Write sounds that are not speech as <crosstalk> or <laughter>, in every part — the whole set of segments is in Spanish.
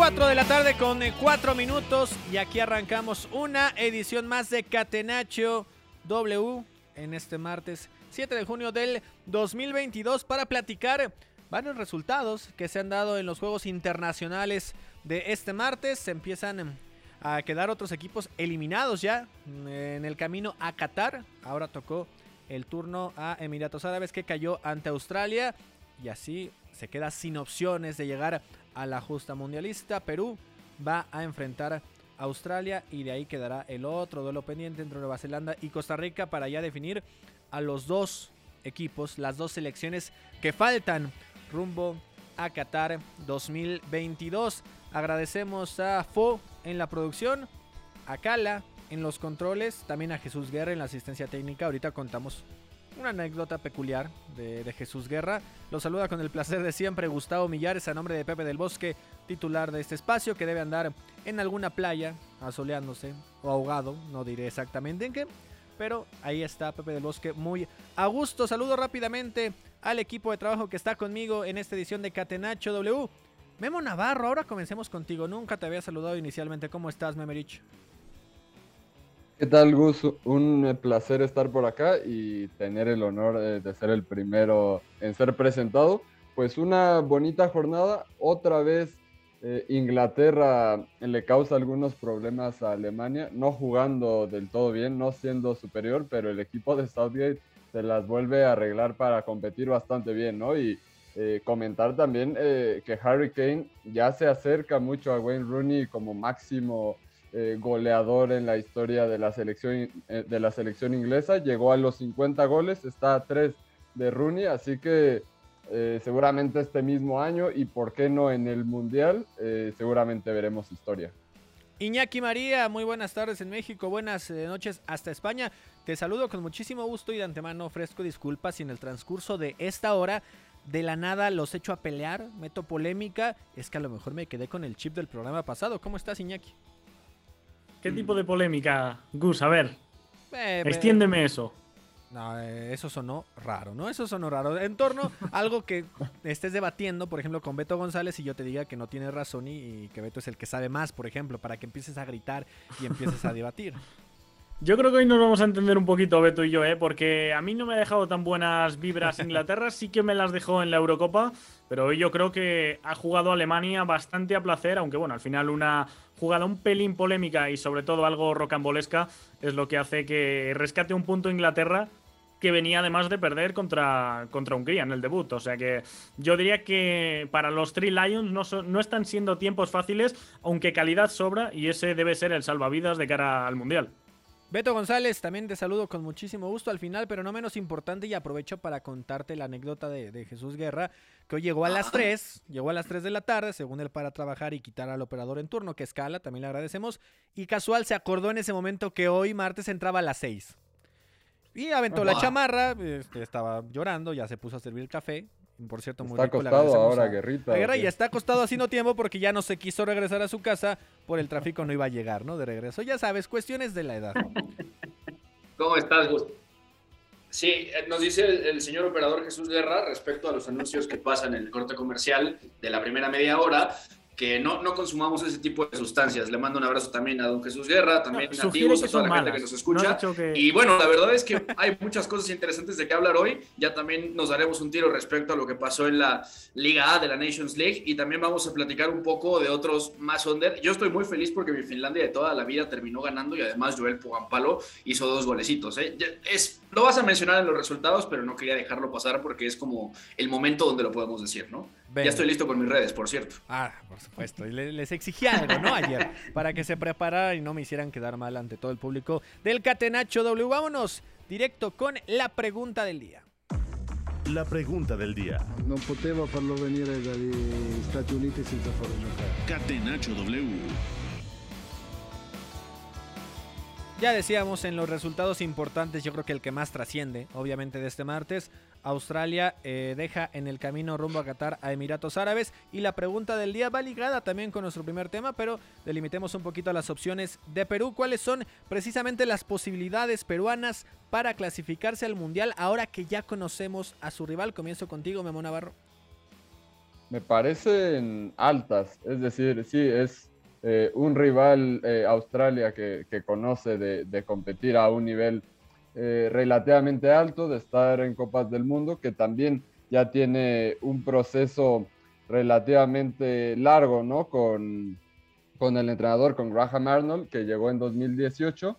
4 de la tarde con 4 minutos y aquí arrancamos una edición más de Catenacho W en este martes 7 de junio del 2022 para platicar varios resultados que se han dado en los Juegos Internacionales de este martes. Se empiezan a quedar otros equipos eliminados ya en el camino a Qatar. Ahora tocó el turno a Emiratos Árabes que cayó ante Australia y así se queda sin opciones de llegar a la justa mundialista. Perú va a enfrentar a Australia y de ahí quedará el otro duelo pendiente entre Nueva Zelanda y Costa Rica para ya definir a los dos equipos, las dos selecciones que faltan rumbo a Qatar 2022. Agradecemos a Fo en la producción, a Kala en los controles, también a Jesús Guerra en la asistencia técnica. Ahorita contamos una anécdota peculiar de, Jesús Guerra. Lo saluda con el placer de siempre Gustavo Millares a nombre de Pepe del Bosque, titular de este espacio que debe andar en alguna playa asoleándose o ahogado, no diré exactamente en qué, pero ahí está Pepe del Bosque muy a gusto. Saludo rápidamente al equipo de trabajo que está conmigo en esta edición de Catenacho W. Memo Navarro, ahora comencemos contigo. Nunca te había saludado inicialmente. ¿Cómo estás, Memerich? ¿Qué tal, Gus? Un placer estar por acá y tener el honor eh, de ser el primero en ser presentado. Pues una bonita jornada. Otra vez eh, Inglaterra le causa algunos problemas a Alemania, no jugando del todo bien, no siendo superior, pero el equipo de Southgate se las vuelve a arreglar para competir bastante bien, ¿no? Y eh, comentar también que Harry Kane ya se acerca mucho a Wayne Rooney como máximo eh, goleador en la historia de la, selección, eh, de la selección inglesa. Llegó a los 50 goles, está a 3 de Rooney, así que eh, seguramente este mismo año y por qué no en el Mundial, seguramente veremos historia. Iñaki María, muy buenas tardes en México, buenas noches hasta España. Te saludo con muchísimo gusto y de antemano ofrezco disculpas si en el transcurso de esta hora de la nada los echo a pelear, meto polémica. Es que a lo mejor me quedé con el chip del programa pasado. ¿Cómo estás, Iñaki? ¿Qué tipo de polémica, Gus? A ver, eh, extiéndeme eso. No, eh, eso sonó raro, ¿no? Eso sonó raro. En torno a algo que estés debatiendo, por ejemplo, con Beto González y yo te diga que no tienes razón y, que Beto es el que sabe más, por ejemplo, para que empieces a gritar y empieces a debatir. Yo creo que hoy nos vamos a entender un poquito, Beto y yo, ¿eh? porque a mí no me ha dejado tan buenas vibras Inglaterra, sí que me las dejó en la Eurocopa, pero hoy yo creo que ha jugado Alemania bastante a placer, aunque bueno, al final una jugada un pelín polémica y sobre todo algo rocambolesca es lo que hace que rescate un punto Inglaterra que venía además de perder contra, contra Hungría en el debut. O sea que yo diría que para los Three Lions no, no están siendo tiempos fáciles, aunque calidad sobra y ese debe ser el salvavidas de cara al Mundial. Beto González, también te saludo con muchísimo gusto al final, pero no menos importante y aprovecho para contarte la anécdota de, Jesús Guerra, que hoy llegó a las 3, llegó a las 3 de la tarde, según él para trabajar y quitar al operador en turno, que escala, también le agradecemos, y casual se acordó en ese momento que hoy martes entraba a las 6. Y aventó la chamarra, este, estaba llorando, ya se puso a servir el café, por cierto, muy está acostado ahora, Guerrita. Guerra y está acostado haciendo tiempo porque ya no se quiso regresar a su casa por el tráfico no iba a llegar, ¿no? De regreso. Ya sabes, cuestiones de la edad. ¿Cómo estás, Gustavo? Sí, eh, nos dice el, señor operador Jesús Guerra respecto a los anuncios que pasan en el corte comercial de la primera media hora que no, no consumamos ese tipo de sustancias. Le mando un abrazo también a don Jesús Guerra, también a ti, a toda la gente que nos escucha. Y bueno, la verdad es que hay muchas cosas interesantes de qué hablar hoy. Ya también nos daremos un tiro respecto a lo que pasó en la Liga A de la Nations League y también vamos a platicar un poco de otros más under. Yo estoy muy feliz porque mi Finlandia de toda la vida terminó ganando y además Joel Pogampalo hizo dos golecitos. ¿eh? Es, lo vas a mencionar en los resultados, pero no quería dejarlo pasar porque es como el momento donde lo podemos decir, ¿no? Ya estoy listo con mis redes, por cierto. Ah, por supuesto. Y les exigí algo, ¿no? Ayer, <laughs> para que se prepararan y no me hicieran quedar mal ante todo el público del Catenacho W. Vámonos directo con la pregunta del día. La pregunta del día. No poteva farlo venire dagli Stati Uniti senza farlo giocare. Catenaccio W. Ya decíamos en los resultados importantes, yo creo que el que más trasciende, obviamente, de este martes, Australia eh, deja en el camino rumbo a Qatar a Emiratos Árabes. Y la pregunta del día va ligada también con nuestro primer tema, pero delimitemos un poquito las opciones de Perú. ¿Cuáles son precisamente las posibilidades peruanas para clasificarse al Mundial ahora que ya conocemos a su rival? Comienzo contigo, Memo Navarro. me parecen altas. Es decir, sí, es eh, un rival eh, Australia que, conoce de, competir a un nivel eh, relativamente alto, de estar en Copas del Mundo, que también ya tiene un proceso relativamente largo, ¿no? Con, con el entrenador, con Graham Arnold, que llegó en 2018.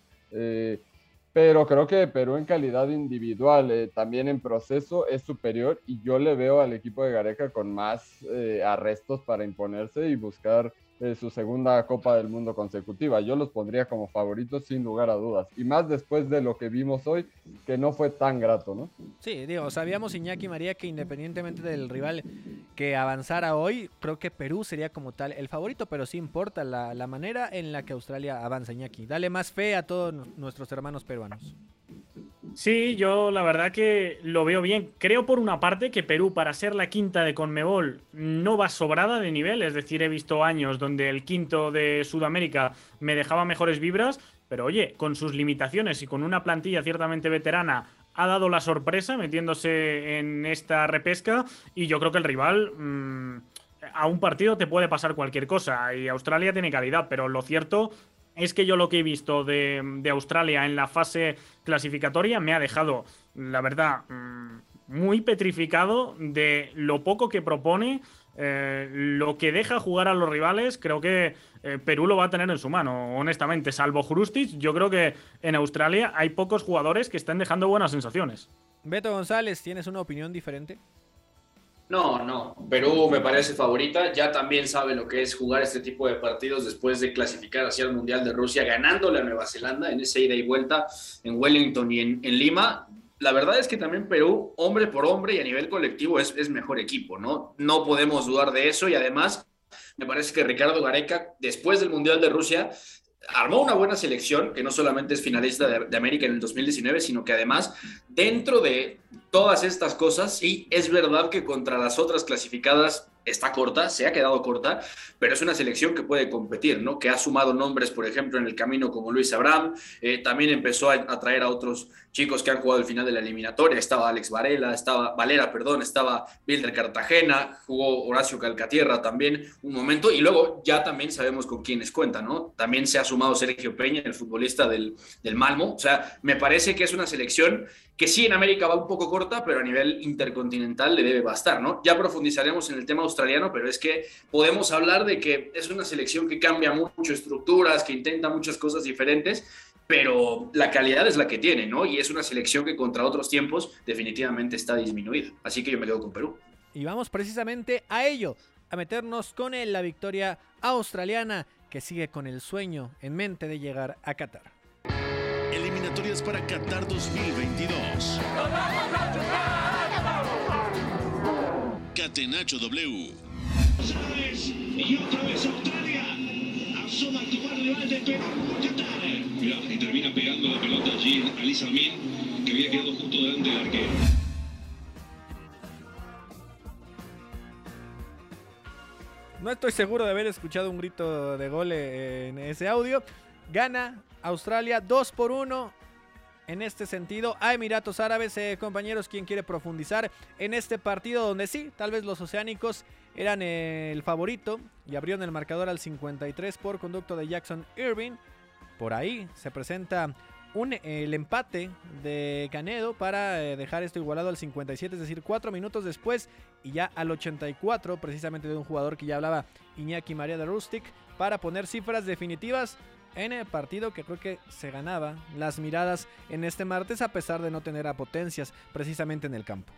pero creo que Perú en calidad individual, también en proceso, es superior y yo le veo al equipo de Gareca con más arrestos para imponerse y buscar su segunda Copa del Mundo consecutiva. Yo los pondría como favoritos sin lugar a dudas. Y más después de lo que vimos hoy, que no fue tan grato, ¿no? Sí, digo, sabíamos Iñaki María que independientemente del rival que avanzara hoy, creo que Perú sería como tal el favorito, pero sí importa la, la manera en la que Australia avanza, Iñaki. Dale más fe a todos nuestros hermanos peruanos. Sí, yo la verdad que lo veo bien. Creo por una parte que Perú, para ser la quinta de Conmebol, no va sobrada de nivel. Es decir, he visto años donde el quinto de Sudamérica me dejaba mejores vibras. Pero oye, con sus limitaciones y con una plantilla ciertamente veterana, ha dado la sorpresa metiéndose en esta repesca. Y yo creo que el rival. Mm, a un partido te puede pasar cualquier cosa y Australia tiene calidad, pero lo cierto es que yo lo que he visto de, Australia en la fase clasificatoria me ha dejado, la verdad, mm, muy petrificado de lo poco que propone, eh, lo que deja jugar a los rivales. Creo que eh, Perú lo va a tener en su mano, honestamente. Salvo Jurustic, yo creo que en Australia hay pocos jugadores que estén dejando buenas sensaciones. Beto González, ¿tienes una opinión diferente? No, no. Perú me parece favorita. Ya también sabe lo que es jugar este tipo de partidos después de clasificar hacia el Mundial de Rusia, ganándole a Nueva Zelanda en esa ida y vuelta en Wellington y en, Lima. La verdad es que también Perú, hombre por hombre y a nivel colectivo, es, es mejor equipo, ¿no? No podemos dudar de eso y además me parece que Ricardo Gareca, después del Mundial de Rusia, armó una buena selección, que no solamente es finalista de, América en el 2019, sino que además, dentro de todas estas cosas, sí, es verdad que contra las otras clasificadas está corta, se ha quedado corta, pero es una selección que puede competir, ¿no? Que ha sumado nombres, por ejemplo, en el camino como Luis Abraham, eh, también empezó a, traer a otros chicos que han jugado el final de la eliminatoria, estaba Alex Varela, estaba Valera, perdón, estaba Bilder Cartagena, jugó Horacio Calcatierra también un momento, y luego ya también sabemos con quiénes cuentan, ¿no? También se ha sumado Sergio Peña, el futbolista del, del Malmo, o sea, me parece que es una selección que sí en América va un poco corta, pero a nivel intercontinental le debe bastar, ¿no? Ya profundizaremos en el tema australiano, pero es que podemos hablar de que es una selección que cambia mucho estructuras, que intenta muchas cosas diferentes, pero la calidad es la que tiene, ¿no? Y es una selección que contra otros tiempos definitivamente está disminuida. Así que yo me quedo con Perú. Y vamos precisamente a ello, a meternos con la victoria australiana que sigue con el sueño en mente de llegar a Qatar eliminatorias para Qatar 2022. Catenacho W. Y otra vez Australia. Asoma actual rival de Perú Qatar. Mirá, y termina pegando la pelota allí a Lisa Min, que había quedado justo delante del arquero. No estoy seguro de haber escuchado un grito de gol en ese audio. Gana Australia 2 por 1 en este sentido a Emiratos Árabes. Eh, compañeros, ¿quién quiere profundizar en este partido donde sí, tal vez los oceánicos eran el favorito y abrieron el marcador al 53 por conducto de Jackson Irving? Por ahí se presenta un, el empate de Canedo para eh, dejar esto igualado al 57, es decir, cuatro minutos después y ya al 84, precisamente de un jugador que ya hablaba Iñaki María de Rustic, para poner cifras definitivas en el partido que creo que se ganaba las miradas en este martes a pesar de no tener a potencias precisamente en el campo.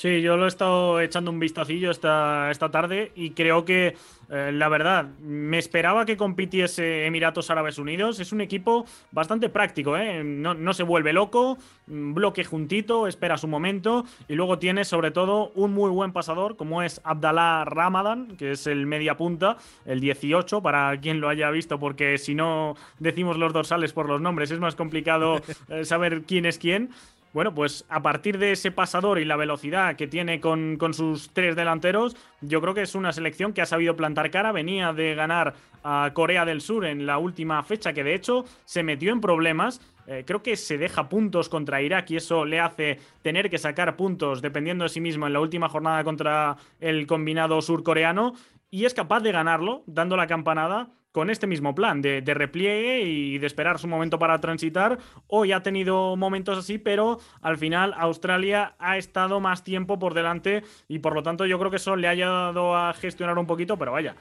Sí, yo lo he estado echando un vistacillo esta, esta tarde y creo que, eh, la verdad, me esperaba que compitiese Emiratos Árabes Unidos. Es un equipo bastante práctico, ¿eh? no, se vuelve loco, bloque juntito, espera su momento y luego tiene sobre todo un muy buen pasador como es Abdallah Ramadan, que es el media punta, el 18, para quien lo haya visto, porque si no decimos los dorsales por los nombres es más complicado <laughs> eh, saber quién es quién. Bueno, pues a partir de ese pasador y la velocidad que tiene con, con, sus tres delanteros, yo creo que es una selección que ha sabido plantar cara. Venía de ganar a Corea del Sur en la última fecha, que de hecho se metió en problemas. Eh, creo que se deja puntos contra Irak y eso le hace tener que sacar puntos dependiendo de sí mismo en la última jornada contra el combinado surcoreano. Y es capaz de ganarlo, dando la campanada con este mismo plan de, de, repliegue y de esperar su momento para transitar. Hoy ha tenido momentos así, pero al final Australia ha estado más tiempo por delante y por lo tanto yo creo que eso le ha ayudado a gestionar un poquito, pero vaya,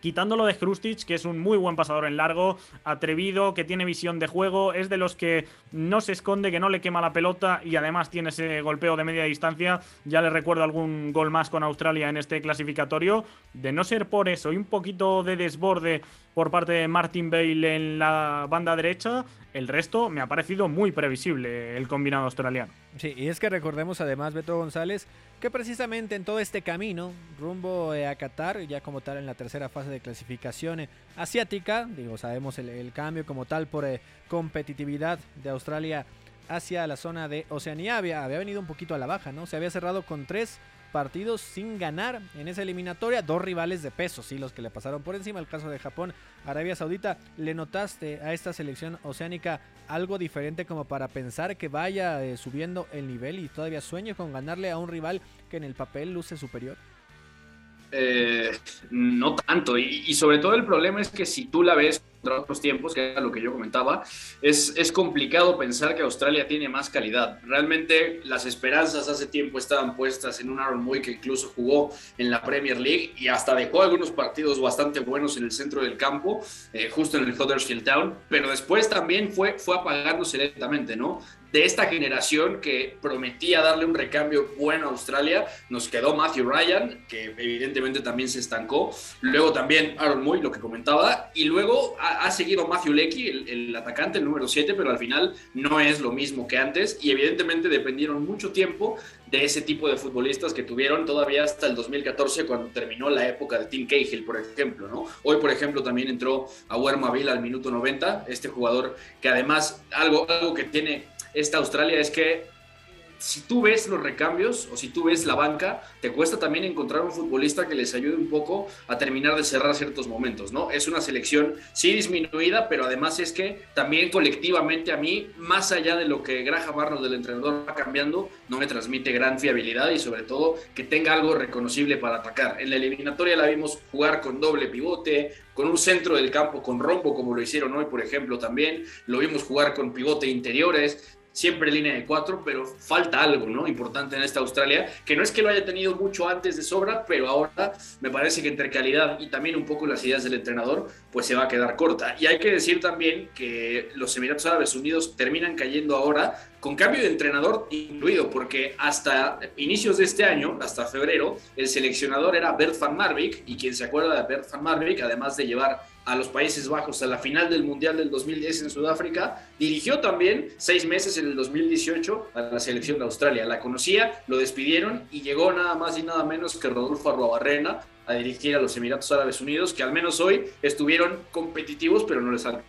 quitándolo de Krustic, que es un muy buen pasador en largo, atrevido, que tiene visión de juego, es de los que no se esconde, que no le quema la pelota y además tiene ese golpeo de media distancia. Ya le recuerdo algún gol más con Australia en este clasificatorio. De no ser por eso y un poquito de desborde por parte de Martin Bale en la banda derecha, el resto me ha parecido muy previsible el combinado australiano. Sí, y es que recordemos además, Beto González, que precisamente en todo este camino, rumbo a Qatar, ya como tal en la tercera fase de clasificación asiática, digo, sabemos el, el cambio como tal por eh, competitividad de Australia hacia la zona de Oceanía, había, había venido un poquito a la baja, ¿no? Se había cerrado con tres partidos sin ganar en esa eliminatoria. Dos rivales de peso, sí, los que le pasaron por encima. El caso de Japón, Arabia Saudita. ¿Le notaste a esta selección oceánica algo diferente como para pensar que vaya eh, subiendo el nivel y todavía sueño con ganarle a un rival que en el papel luce superior? Eh, no tanto. Y, sobre todo el problema es que si tú la ves contra otros tiempos, que era lo que yo comentaba, es, es complicado pensar que Australia tiene más calidad. Realmente las esperanzas hace tiempo estaban puestas en un Aaron Moy que incluso jugó en la Premier League y hasta dejó algunos partidos bastante buenos en el centro del campo, eh, justo en el Huddersfield Town, pero después también fue, fue apagándose lentamente, ¿no? De esta generación que prometía darle un recambio bueno a Australia, nos quedó Matthew Ryan, que evidentemente también se estancó, luego también Aaron Moy, lo que comentaba, y luego ha, seguido Matthew Lecky, el, atacante, el número 7, pero al final no es lo mismo que antes, y evidentemente dependieron mucho tiempo de ese tipo de futbolistas que tuvieron todavía hasta el 2014 cuando terminó la época de Tim Cahill, por ejemplo, ¿no? Hoy, por ejemplo, también entró a Wermaville al minuto 90, este jugador que además algo, algo que tiene esta Australia es que si tú ves los recambios o si tú ves la banca, te cuesta también encontrar un futbolista que les ayude un poco a terminar de cerrar ciertos momentos, ¿no? Es una selección sí disminuida, pero además es que también colectivamente a mí, más allá de lo que Graham Arnold del entrenador va cambiando, no me transmite gran fiabilidad y sobre todo que tenga algo reconocible para atacar. En la eliminatoria la vimos jugar con doble pivote, con un centro del campo con rombo como lo hicieron hoy, por ejemplo, también. Lo vimos jugar con pivote interiores siempre línea de cuatro, pero falta algo, ¿no? Importante en esta Australia, que no es que lo haya tenido mucho antes de sobra, pero ahora me parece que entre calidad y también un poco las ideas del entrenador, pues se va a quedar corta. Y hay que decir también que los Emiratos Árabes Unidos terminan cayendo ahora con cambio de entrenador incluido, porque hasta inicios de este año, hasta febrero, el seleccionador era Bert van Marwijk, y quien se acuerda de Bert van Marwijk, además de llevar a los Países Bajos a la final del Mundial del 2010 en Sudáfrica, dirigió también seis meses en el 2018 a la selección de Australia. La conocía, lo despidieron y llegó nada más y nada menos que Rodolfo Arruabarrena a dirigir a los Emiratos Árabes Unidos, que al menos hoy estuvieron competitivos, pero no les alcanzó.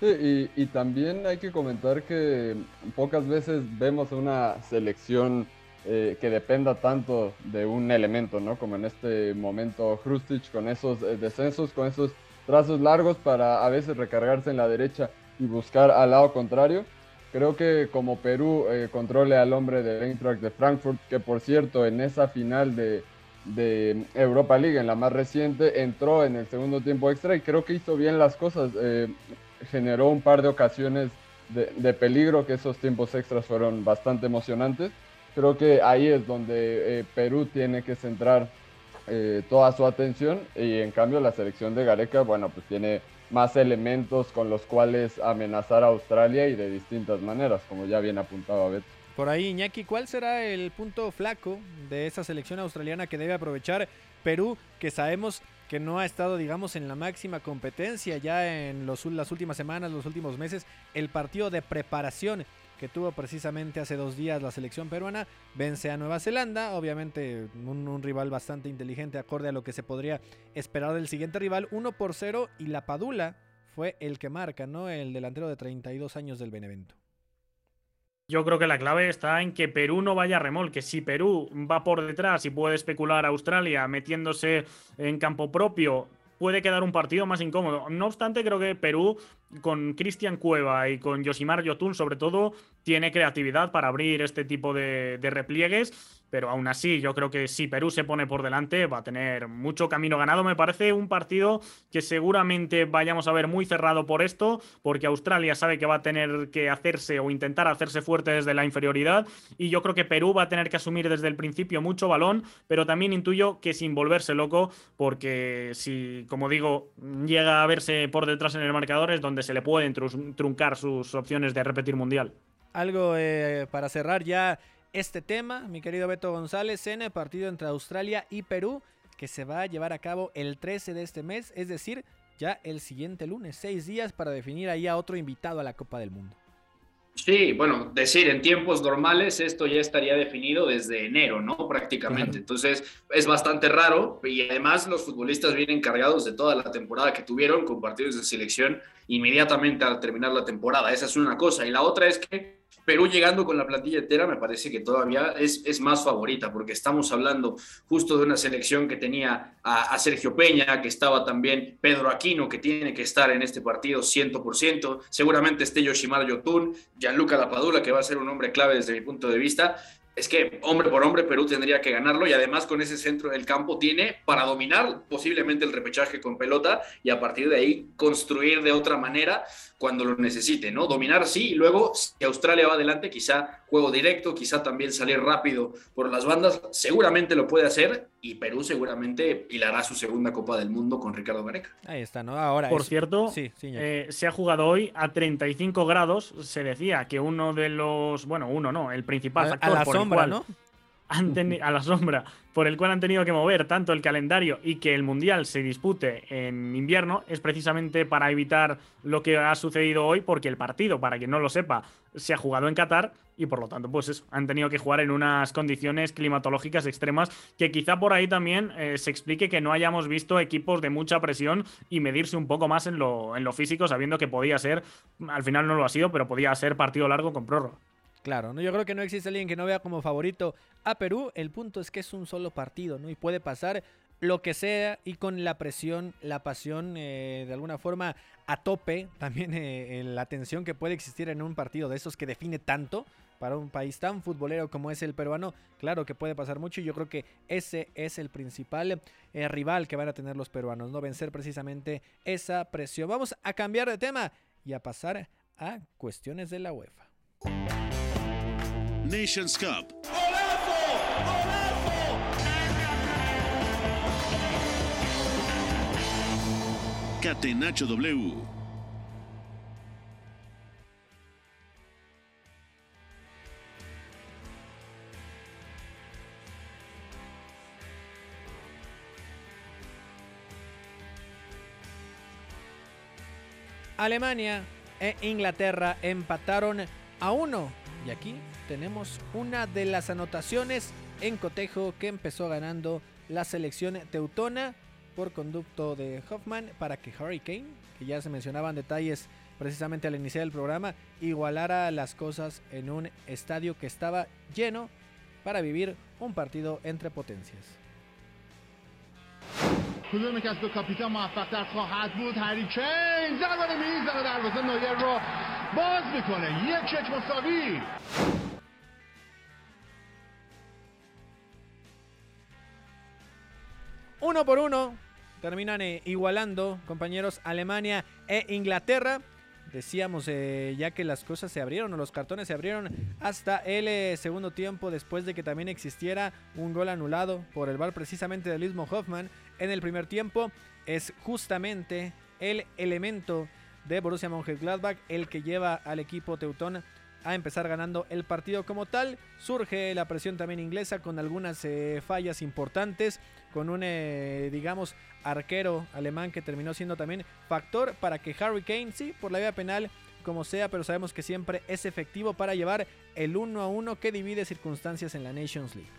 Sí, y, y, también hay que comentar que pocas veces vemos una selección eh, que dependa tanto de un elemento, ¿no? Como en este momento Hrustic con esos eh, descensos, con esos trazos largos para a veces recargarse en la derecha y buscar al lado contrario. Creo que como Perú eh, controle al hombre de Eintracht de Frankfurt, que por cierto en esa final de, Europa League, en la más reciente, entró en el segundo tiempo extra y creo que hizo bien las cosas. Eh, generó un par de ocasiones de, peligro, que esos tiempos extras fueron bastante emocionantes. Creo que ahí es donde eh, Perú tiene que centrar eh, toda su atención y en cambio la selección de Gareca, bueno, pues tiene más elementos con los cuales amenazar a Australia y de distintas maneras, como ya bien apuntaba Beto. Por ahí, Iñaki, ¿cuál será el punto flaco de esa selección australiana que debe aprovechar Perú, que sabemos que no ha estado, digamos, en la máxima competencia ya en los, las últimas semanas, los últimos meses, el partido de preparación que tuvo precisamente hace dos días la selección peruana, vence a Nueva Zelanda, obviamente un, rival bastante inteligente acorde a lo que se podría esperar del siguiente rival, 1 por 0 y la Padula fue el que marca, ¿no? El delantero de 32 años del Benevento. Yo creo que la clave está en que Perú no vaya a remolque. Si Perú va por detrás y puede especular a Australia metiéndose en campo propio, puede quedar un partido más incómodo. No obstante, creo que Perú, con Cristian Cueva y con Yosimar Yotun, sobre todo, tiene creatividad para abrir este tipo de, de repliegues pero aún así yo creo que si Perú se pone por delante va a tener mucho camino ganado. Me parece un partido que seguramente vayamos a ver muy cerrado por esto, porque Australia sabe que va a tener que hacerse o intentar hacerse fuerte desde la inferioridad y yo creo que Perú va a tener que asumir desde el principio mucho balón, pero también intuyo que sin volverse loco, porque si, como digo, llega a verse por detrás en el marcador es donde se le pueden truncar sus opciones de repetir mundial. Algo eh, para cerrar ya este tema, mi querido Beto González, en el partido entre Australia y Perú, que se va a llevar a cabo el 13 de este mes, es decir, ya el siguiente lunes, seis días para definir ahí a otro invitado a la Copa del Mundo. Sí, bueno, decir, en tiempos normales esto ya estaría definido desde enero, ¿no? Prácticamente. Entonces es bastante raro y además los futbolistas vienen cargados de toda la temporada que tuvieron con partidos de selección inmediatamente al terminar la temporada. Esa es una cosa. Y la otra es que Perú llegando con la plantilla entera me parece que todavía es, es más favorita, porque estamos hablando justo de una selección que tenía a, Sergio Peña, que estaba también Pedro Aquino, que tiene que estar en este partido 100%, seguramente esté Yoshimar Yotun, Gianluca Lapadula, que va a ser un hombre clave desde mi punto de vista, es que hombre por hombre Perú tendría que ganarlo y además con ese centro del campo tiene para dominar posiblemente el repechaje con pelota y a partir de ahí construir de otra manera cuando lo necesite, ¿no? Dominar sí y luego si Australia va adelante quizá juego directo, quizá también salir rápido por las bandas, seguramente lo puede hacer y Perú seguramente hilará su segunda Copa del Mundo con Ricardo Gareca. Ahí está, ¿no? Ahora. Por cierto, eh, se ha jugado hoy a 35 grados. Se decía que uno de los. Bueno, uno no, el principal factor. A la sombra, ¿no? <laughs> a la sombra, por el cual han tenido que mover tanto el calendario y que el Mundial se dispute en invierno, es precisamente para evitar lo que ha sucedido hoy, porque el partido, para quien no lo sepa, se ha jugado en Qatar y por lo tanto, pues han tenido que jugar en unas condiciones climatológicas extremas que quizá por ahí también eh, se explique que no hayamos visto equipos de mucha presión y medirse un poco más en lo, en lo físico, sabiendo que podía ser, al final no lo ha sido, pero podía ser partido largo con prórroga. Claro, ¿no? yo creo que no existe alguien que no vea como favorito a Perú. El punto es que es un solo partido, ¿no? Y puede pasar lo que sea y con la presión, la pasión, eh, de alguna forma a tope, <laughs> también eh, la tensión que puede existir en un partido de esos que define tanto para un país tan futbolero como es el peruano, claro que puede pasar mucho y yo creo que ese es el principal eh, rival que van a tener los peruanos, no vencer precisamente esa presión. Vamos a cambiar de tema y a pasar a cuestiones de la UEFA. Nations Cup. Catenacho W. Alemania e Inglaterra empataron a uno. Y aquí tenemos una de las anotaciones en cotejo que empezó ganando la selección teutona por conducto de Hoffman para que Hurricane, que ya se mencionaban detalles precisamente al iniciar el programa, igualara las cosas en un estadio que estaba lleno para vivir un partido entre potencias. Uno por uno, terminan eh, igualando, compañeros, Alemania e Inglaterra. Decíamos eh, ya que las cosas se abrieron o los cartones se abrieron hasta el eh, segundo tiempo después de que también existiera un gol anulado por el bar precisamente del mismo Hoffman en el primer tiempo. Es justamente el elemento de Borussia Mönchengladbach el que lleva al equipo teutón a empezar ganando el partido como tal. Surge la presión también inglesa con algunas eh, fallas importantes, con un, eh, digamos, arquero alemán que terminó siendo también factor para que Harry Kane, sí, por la vía penal, como sea, pero sabemos que siempre es efectivo para llevar el 1 a 1 que divide circunstancias en la Nations League.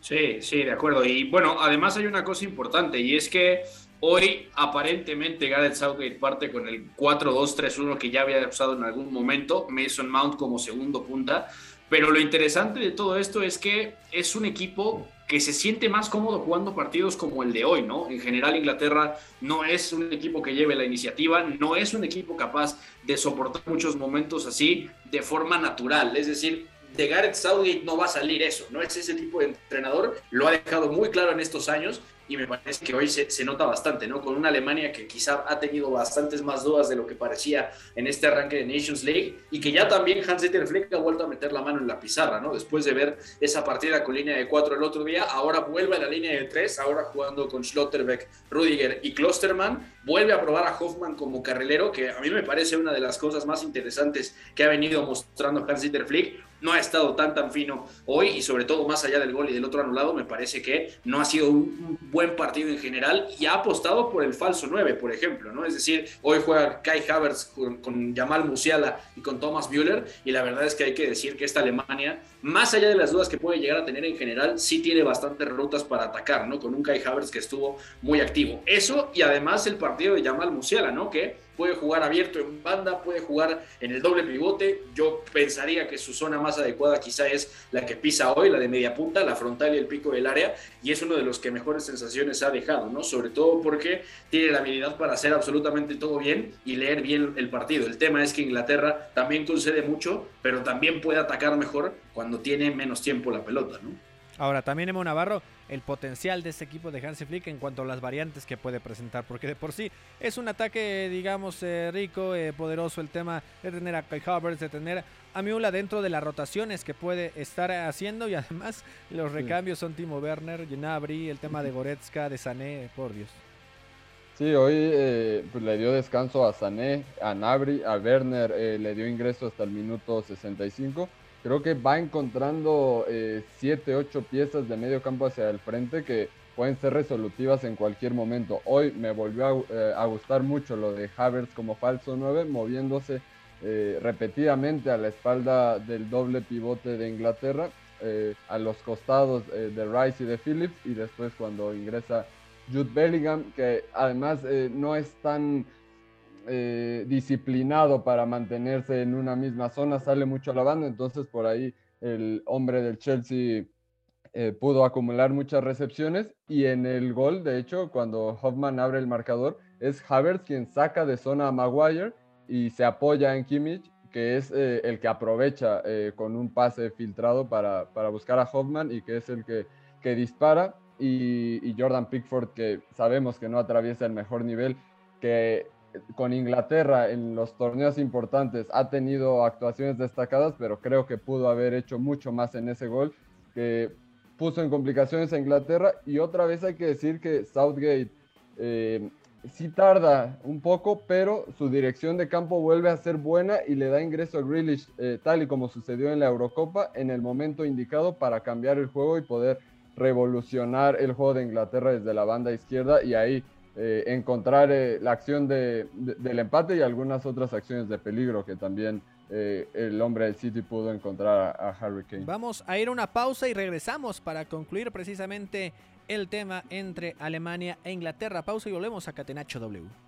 Sí, sí, de acuerdo. Y bueno, además hay una cosa importante y es que Hoy, aparentemente, Gareth Southgate parte con el 4-2-3-1 que ya había usado en algún momento, Mason Mount como segundo punta. Pero lo interesante de todo esto es que es un equipo que se siente más cómodo jugando partidos como el de hoy, ¿no? En general, Inglaterra no es un equipo que lleve la iniciativa, no es un equipo capaz de soportar muchos momentos así de forma natural. Es decir, de Gareth Southgate no va a salir eso, no es ese tipo de entrenador, lo ha dejado muy claro en estos años y me parece que hoy se, nota bastante, ¿no? Con una Alemania que quizá ha tenido bastantes más dudas de lo que parecía en este arranque de Nations League y que ya también Hans-Dieter Flick ha vuelto a meter la mano en la pizarra, ¿no? Después de ver esa partida con línea de cuatro el otro día, ahora vuelve a la línea de tres, ahora jugando con Schlotterbeck, Rudiger y Klosterman, vuelve a probar a Hoffman como carrilero, que a mí me parece una de las cosas más interesantes que ha venido mostrando Hans-Dieter Flick, no ha estado tan tan fino hoy y sobre todo más allá del gol y del otro anulado, me parece que no ha sido un buen partido en general y ha apostado por el falso 9, por ejemplo, ¿no? Es decir, hoy juega Kai Havertz con, con Jamal Musiala y con Thomas Müller y la verdad es que hay que decir que esta Alemania, más allá de las dudas que puede llegar a tener en general, sí tiene bastantes rutas para atacar, ¿no? Con un Kai Havertz que estuvo muy activo. Eso y además el partido de Jamal Musiala, ¿no? Que puede jugar abierto en banda, puede jugar en el doble pivote. Yo pensaría que su zona más adecuada quizá es la que pisa hoy, la de media punta, la frontal y el pico del área, y es uno de los que mejores sensaciones ha dejado, ¿no? Sobre todo porque tiene la habilidad para hacer absolutamente todo bien y leer bien el partido. El tema es que Inglaterra también concede mucho, pero también puede atacar mejor cuando tiene menos tiempo la pelota, ¿no? Ahora, también Emo Navarro, el potencial de este equipo de Hansi Flick en cuanto a las variantes que puede presentar, porque de por sí es un ataque, digamos, eh, rico, eh, poderoso el tema de tener a Kai Havertz, de tener a Miula dentro de las rotaciones que puede estar haciendo y además los recambios son Timo Werner, Gnabry, el tema de Goretzka, de Sané, por Dios. Sí, hoy eh, pues, le dio descanso a Sané, a Nabri, a Werner, le dio ingreso hasta el minuto 65 creo que va encontrando eh, siete, ocho piezas de medio campo hacia el frente que pueden ser resolutivas en cualquier momento. Hoy me volvió a, eh, gustar mucho lo de Havertz como falso 9, moviéndose eh, repetidamente a la espalda del doble pivote de Inglaterra, a los costados de Rice y de Phillips, y después cuando ingresa Jude Bellingham, que además no es tan eh, disciplinado para mantenerse en una misma zona, sale mucho a la banda, entonces por ahí el hombre del Chelsea eh, pudo acumular muchas recepciones y en el gol, de hecho, cuando Hoffman abre el marcador, es Havertz quien saca de zona a Maguire y se apoya en Kimmich, que es eh, el que aprovecha con un pase filtrado para, para, buscar a Hoffman y que es el que, que dispara. Y Jordan Pickford, que sabemos que no atraviesa el mejor nivel, que con Inglaterra en los torneos importantes ha tenido actuaciones destacadas, pero creo que pudo haber hecho mucho más en ese gol que puso en complicaciones a Inglaterra. Y otra vez hay que decir que Southgate eh, sí tarda un poco, pero su dirección de campo vuelve a ser buena y le da ingreso a Grealish, eh, tal y como sucedió en la Eurocopa, en el momento indicado para cambiar el juego y poder revolucionar el juego de Inglaterra desde la banda izquierda. Y ahí eh, encontrar eh, la acción de, del empate y algunas otras acciones de peligro que también eh, el hombre del City pudo encontrar a, a, Harry Kane. Vamos a ir a una pausa y regresamos para concluir precisamente el tema entre Alemania e Inglaterra. Pausa y volvemos a Catenacho W.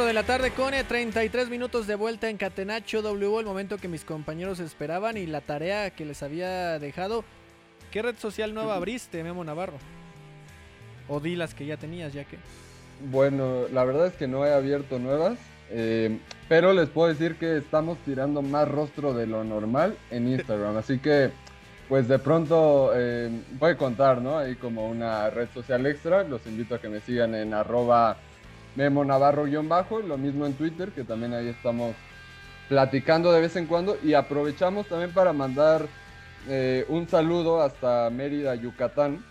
De la tarde con 33 minutos de vuelta en Catenacho W, el momento que mis compañeros esperaban y la tarea que les había dejado. ¿Qué red social nueva abriste, Memo Navarro? O di las que ya tenías, ya que. Bueno, la verdad es que no he abierto nuevas, eh, pero les puedo decir que estamos tirando más rostro de lo normal en Instagram, así que pues de pronto eh, voy a contar, ¿no? Ahí como una red social extra, los invito a que me sigan en arroba Memo Navarro-bajo, lo mismo en Twitter, que también ahí estamos platicando de vez en cuando y aprovechamos también para mandar eh, un saludo hasta Mérida, Yucatán,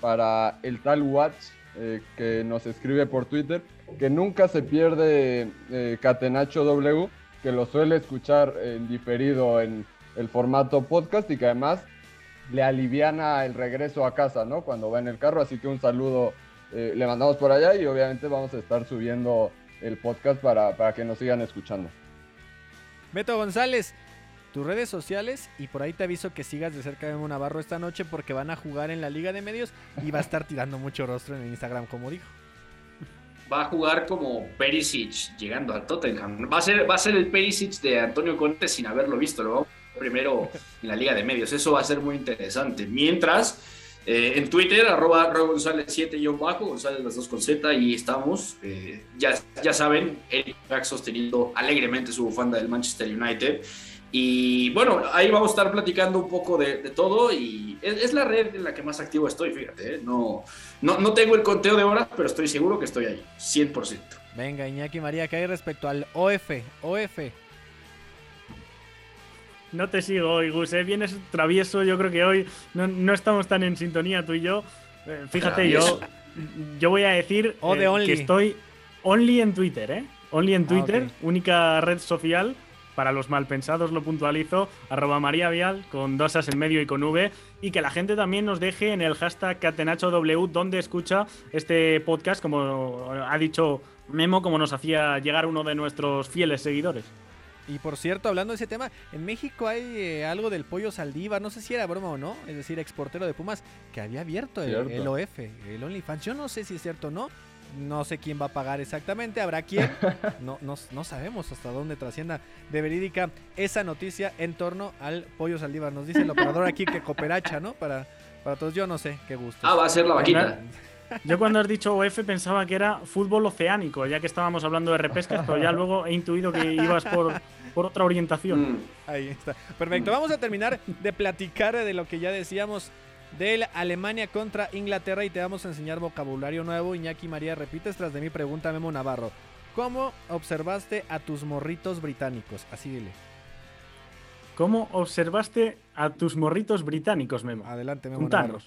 para el tal Watch eh, que nos escribe por Twitter, que nunca se pierde eh, Catenacho W, que lo suele escuchar en diferido en el formato podcast y que además le aliviana el regreso a casa, ¿no? Cuando va en el carro, así que un saludo le mandamos por allá y obviamente vamos a estar subiendo el podcast para, para que nos sigan escuchando. Beto González, tus redes sociales y por ahí te aviso que sigas de cerca de Navarro esta noche porque van a jugar en la Liga de Medios y va a estar tirando mucho rostro en el Instagram, como dijo. Va a jugar como Perisic llegando al Tottenham. Va a ser, va a ser el Perisic de Antonio Conte sin haberlo visto. Lo vamos primero en la Liga de Medios. Eso va a ser muy interesante. Mientras, eh, en Twitter, arroba González 7 yo bajo, González las dos con Z, y estamos. Eh, ya, ya saben, Eric sosteniendo alegremente su bufanda del Manchester United. Y bueno, ahí vamos a estar platicando un poco de, todo y es, la red en la que más activo estoy, fíjate. ¿eh? No, no, no, tengo el conteo de horas, pero estoy seguro que estoy ahí, 100%. Venga, Iñaki María, ¿qué hay respecto al OF? OF. No te sigo hoy, Gus, ¿eh? vienes travieso, yo creo que hoy no, estamos tan en sintonía tú y yo. Eh, fíjate, yo, yo voy a decir que estoy only en Twitter, ¿eh? Only en ah, Twitter, única red social para los malpensados lo puntualizo, arroba María Vial, con dos as en medio y con V, y que la gente también nos deje en el hashtag CatenachoW donde escucha este podcast, como ha dicho Memo, como nos hacía llegar uno de nuestros fieles seguidores. Y por cierto, hablando de ese tema, en México hay eh, algo del pollo Saldívar, no sé si era broma o no, es decir, exportero de Pumas, que había abierto el, el, OF, el OnlyFans. Yo no sé si es cierto o no, no sé quién va a pagar exactamente, habrá quién. <laughs> No, no, sabemos hasta dónde trascienda de verídica esa noticia en torno al pollo saldívar. Nos dice el operador aquí que cooperacha, ¿no? Para, para todos, yo no sé, qué gusto. Ah, va a ser la vaquita. <laughs> Yo cuando has dicho OF pensaba que era fútbol oceánico, ya que estábamos hablando de repescas, pero ya luego he intuido que ibas por, por otra orientación. Mm. Ahí está. Perfecto, vamos a terminar de platicar de lo que ya decíamos del Alemania contra Inglaterra y te vamos a enseñar vocabulario nuevo. Iñaki María, repites tras de mi pregunta, Memo Navarro. ¿Cómo observaste a tus morritos británicos? Así dile. ¿Cómo observaste a tus morritos británicos, Memo? Adelante, Memo Navarro.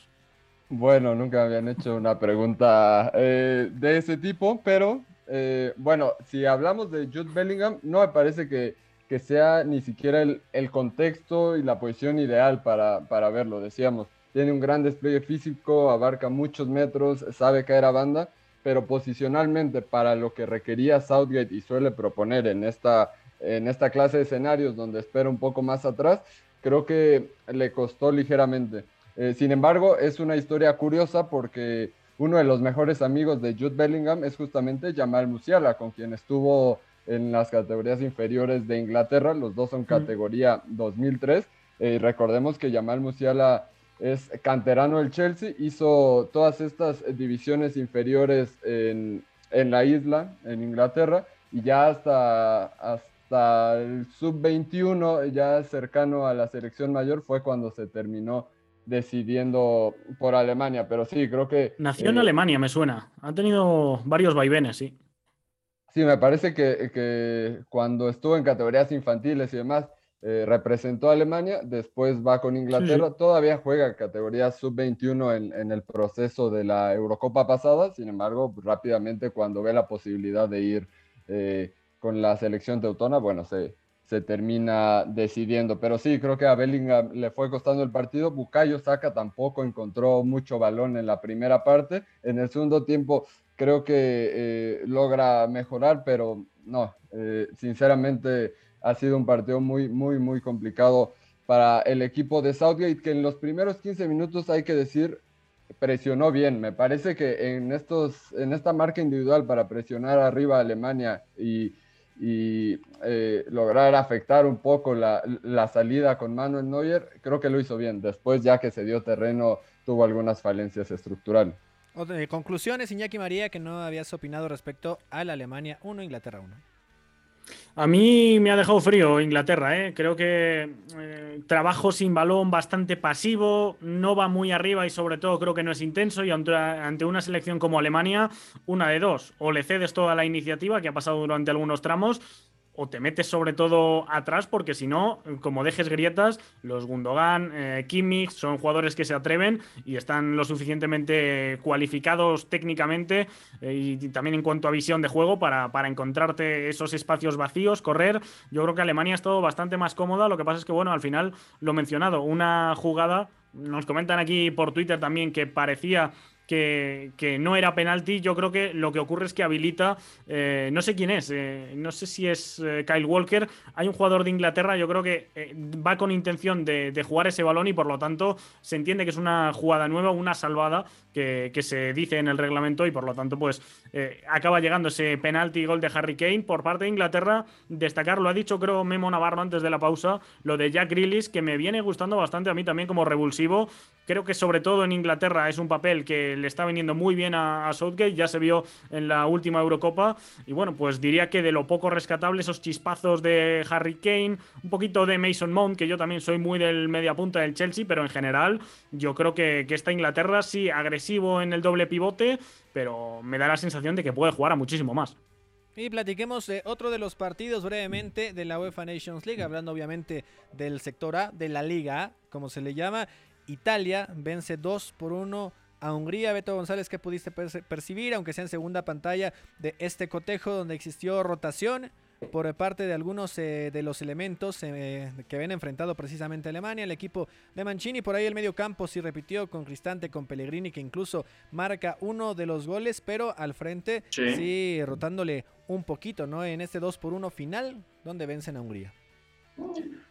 Bueno, nunca habían hecho una pregunta eh, de ese tipo, pero eh, bueno, si hablamos de Jude Bellingham, no me parece que, sea ni siquiera el, contexto y la posición ideal para, para verlo. Decíamos, tiene un gran despliegue físico, abarca muchos metros, sabe caer a banda, pero posicionalmente para lo que requería Southgate y suele proponer en esta, en esta clase de escenarios donde espera un poco más atrás, creo que le costó ligeramente. Eh, sin embargo, es una historia curiosa porque uno de los mejores amigos de Jude Bellingham es justamente Jamal Musiala, con quien estuvo en las categorías inferiores de Inglaterra. Los dos son categoría 2003. Eh, recordemos que Jamal Musiala es canterano del Chelsea, hizo todas estas divisiones inferiores en, la isla, en Inglaterra, y ya hasta, hasta el sub-21, ya cercano a la selección mayor, fue cuando se terminó decidiendo por Alemania, pero sí, creo que... Nació en eh, Alemania, me suena. Ha tenido varios vaivenes, sí. Sí, me parece que, que cuando estuvo en categorías infantiles y demás, eh, representó a Alemania, después va con Inglaterra, todavía juega categoría sub-21 en, el proceso de la Eurocopa pasada, sin embargo, rápidamente cuando ve la posibilidad de ir eh, con la selección teutona, bueno, se, se termina decidiendo. Pero sí, creo que a Bellingham le fue costando el partido. Bucayo Saka tampoco encontró mucho balón en la primera parte. En el segundo tiempo creo que eh, logra mejorar, pero no, sinceramente ha sido un partido muy, muy, muy complicado para el equipo de Southgate, que en los primeros 15 minutos hay que decir, presionó bien. Me parece que en, estos, en esta marca individual para presionar arriba a Alemania y, eh, lograr afectar un poco la, salida con Manuel Neuer, creo que lo hizo bien. Después, ya que se dio terreno, tuvo algunas falencias estructurales. Conclusiones, Iñaki María, que no habías opinado respecto a la Alemania 1, Inglaterra 1. A mí me ha dejado frío Inglaterra, ¿eh? creo que eh, trabajo sin balón bastante pasivo, no va muy arriba y sobre todo creo que no es intenso y ante, ante una selección como Alemania, una de dos, o le cedes toda la iniciativa que ha pasado durante algunos tramos o te metes sobre todo atrás, porque si no, como dejes grietas, los Gundogan, eh, Kimmich son jugadores que se atreven y están lo suficientemente cualificados técnicamente eh, y también en cuanto a visión de juego para, para, encontrarte esos espacios vacíos, correr. Yo creo que Alemania ha estado bastante más cómoda. Lo que pasa es que, bueno, al final lo mencionado, una jugada. Nos comentan aquí por Twitter también que parecía que, no era penalti. Yo creo que lo que ocurre es que habilita, eh, no sé quién es, eh, no sé si es eh, Kyle Walker. Hay un jugador de Inglaterra, yo creo que va con intención de, jugar ese balón y por lo tanto se entiende que es una jugada nueva, una salvada que, se dice en el reglamento y por lo tanto pues acaba llegando ese penalti gol de Harry Kane por parte de Inglaterra. Destacar, lo ha dicho creo Memo Navarro antes de la pausa, lo de Jack Grealish que me viene gustando bastante a mí también como revulsivo. Creo que sobre todo en Inglaterra es un papel que le está viniendo muy bien a, Southgate, ya se vio en la última Eurocopa. Y bueno, pues diría que de lo poco rescatable, esos chispazos de Harry Kane, un poquito de Mason Mount, que yo también soy muy del media punta del Chelsea, pero en general yo creo que, que esta Inglaterra sí, agresivo en el doble pivote, pero me da la sensación de que puede jugar a muchísimo más. Y platiquemos otro de los partidos brevemente de la UEFA Nations League, hablando obviamente del sector A, de la Liga A, como se le llama. Italia vence 2 por 1 a Hungría. Beto González, ¿qué pudiste percibir, aunque sea en segunda pantalla de este cotejo donde existió rotación? por parte de algunos eh, de los elementos eh, que ven enfrentado precisamente a Alemania, el equipo de Mancini, por ahí el medio campo sí repitió con Cristante, con Pellegrini, que incluso marca uno de los goles, pero al frente sí, rotándole un poquito, ¿no? En este 2 por 1 final, donde vencen a Hungría.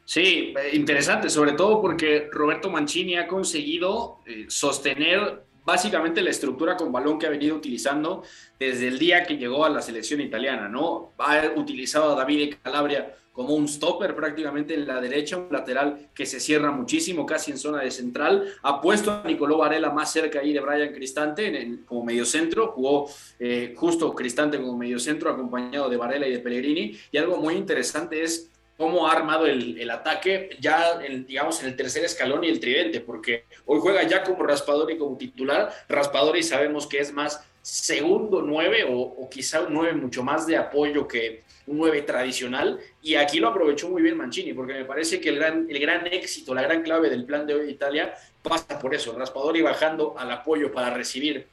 Sí, eh, interesante, sobre todo porque Roberto Mancini ha conseguido sostener básicamente la estructura con balón que ha venido utilizando desde el día que llegó a la selección italiana, ¿no? Ha utilizado a David Calabria como un stopper prácticamente en la derecha, un lateral que se cierra muchísimo, casi en zona de central. Ha puesto a Nicolò Varela más cerca ahí de Brian Cristante como mediocentro. Jugó eh, justo Cristante como mediocentro, acompañado de Varela y de Pellegrini. Y algo muy interesante es cómo ha armado el, ataque ya, digamos, en el tercer escalón y el tridente, porque hoy juega ya como Raspadori como titular. Raspadori sabemos que es más segundo nueve o, quizá un nueve mucho más de apoyo que un nueve tradicional. Y aquí lo aprovechó muy bien Mancini, porque me parece que el gran, el gran éxito, la gran clave del plan de hoy de Italia pasa por eso. Raspadori bajando al apoyo para recibir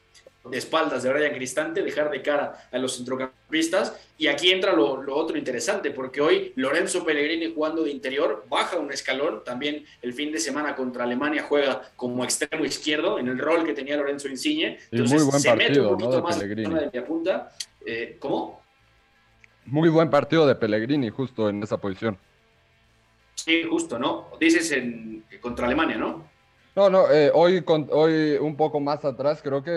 de espaldas de Brian Cristante, dejar de cara a los centrocampistas. Y aquí entra lo, otro interesante, porque hoy Lorenzo Pellegrini jugando de interior baja un escalón. También el fin de semana contra Alemania juega como extremo izquierdo en el rol que tenía Lorenzo Insigne. Entonces, muy buen se partido, mete un poquito más Pellegrini. de la punta. Eh, ¿Cómo? Muy buen partido de Pellegrini, justo en esa posición. Sí, justo, ¿no? Dices en, contra Alemania, ¿no? No, no, eh, hoy, hoy un poco más atrás creo que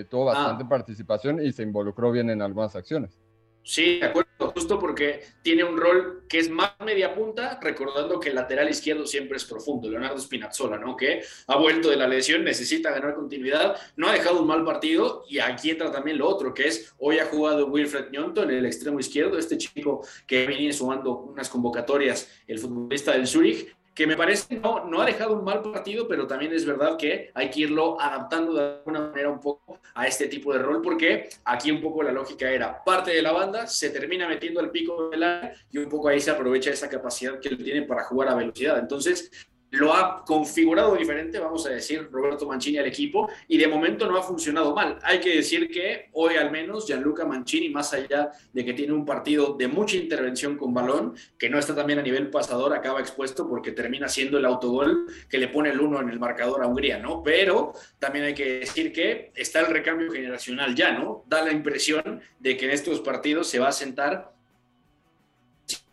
eh, tuvo ah. bastante participación y se involucró bien en algunas acciones. Sí, de acuerdo, justo porque tiene un rol que es más media punta, recordando que el lateral izquierdo siempre es profundo, Leonardo Spinazzola, ¿no? Que ha vuelto de la lesión, necesita ganar continuidad, no ha dejado un mal partido y aquí entra también lo otro, que es hoy ha jugado Wilfred Ñonto en el extremo izquierdo, este chico que viene sumando unas convocatorias, el futbolista del Zurich, que me parece no, no ha dejado un mal partido, pero también es verdad que hay que irlo adaptando de alguna manera un poco a este tipo de rol, porque aquí un poco la lógica era parte de la banda, se termina metiendo al pico del área y un poco ahí se aprovecha esa capacidad que él tiene para jugar a velocidad. Entonces, lo ha configurado diferente, vamos a decir, Roberto Mancini al equipo, y de momento no ha funcionado mal. Hay que decir que hoy al menos Gianluca Mancini, más allá de que tiene un partido de mucha intervención con balón, que no está también a nivel pasador, acaba expuesto porque termina siendo el autogol que le pone el uno en el marcador a Hungría, ¿no? Pero también hay que decir que está el recambio generacional ya, ¿no? Da la impresión de que en estos partidos se va a sentar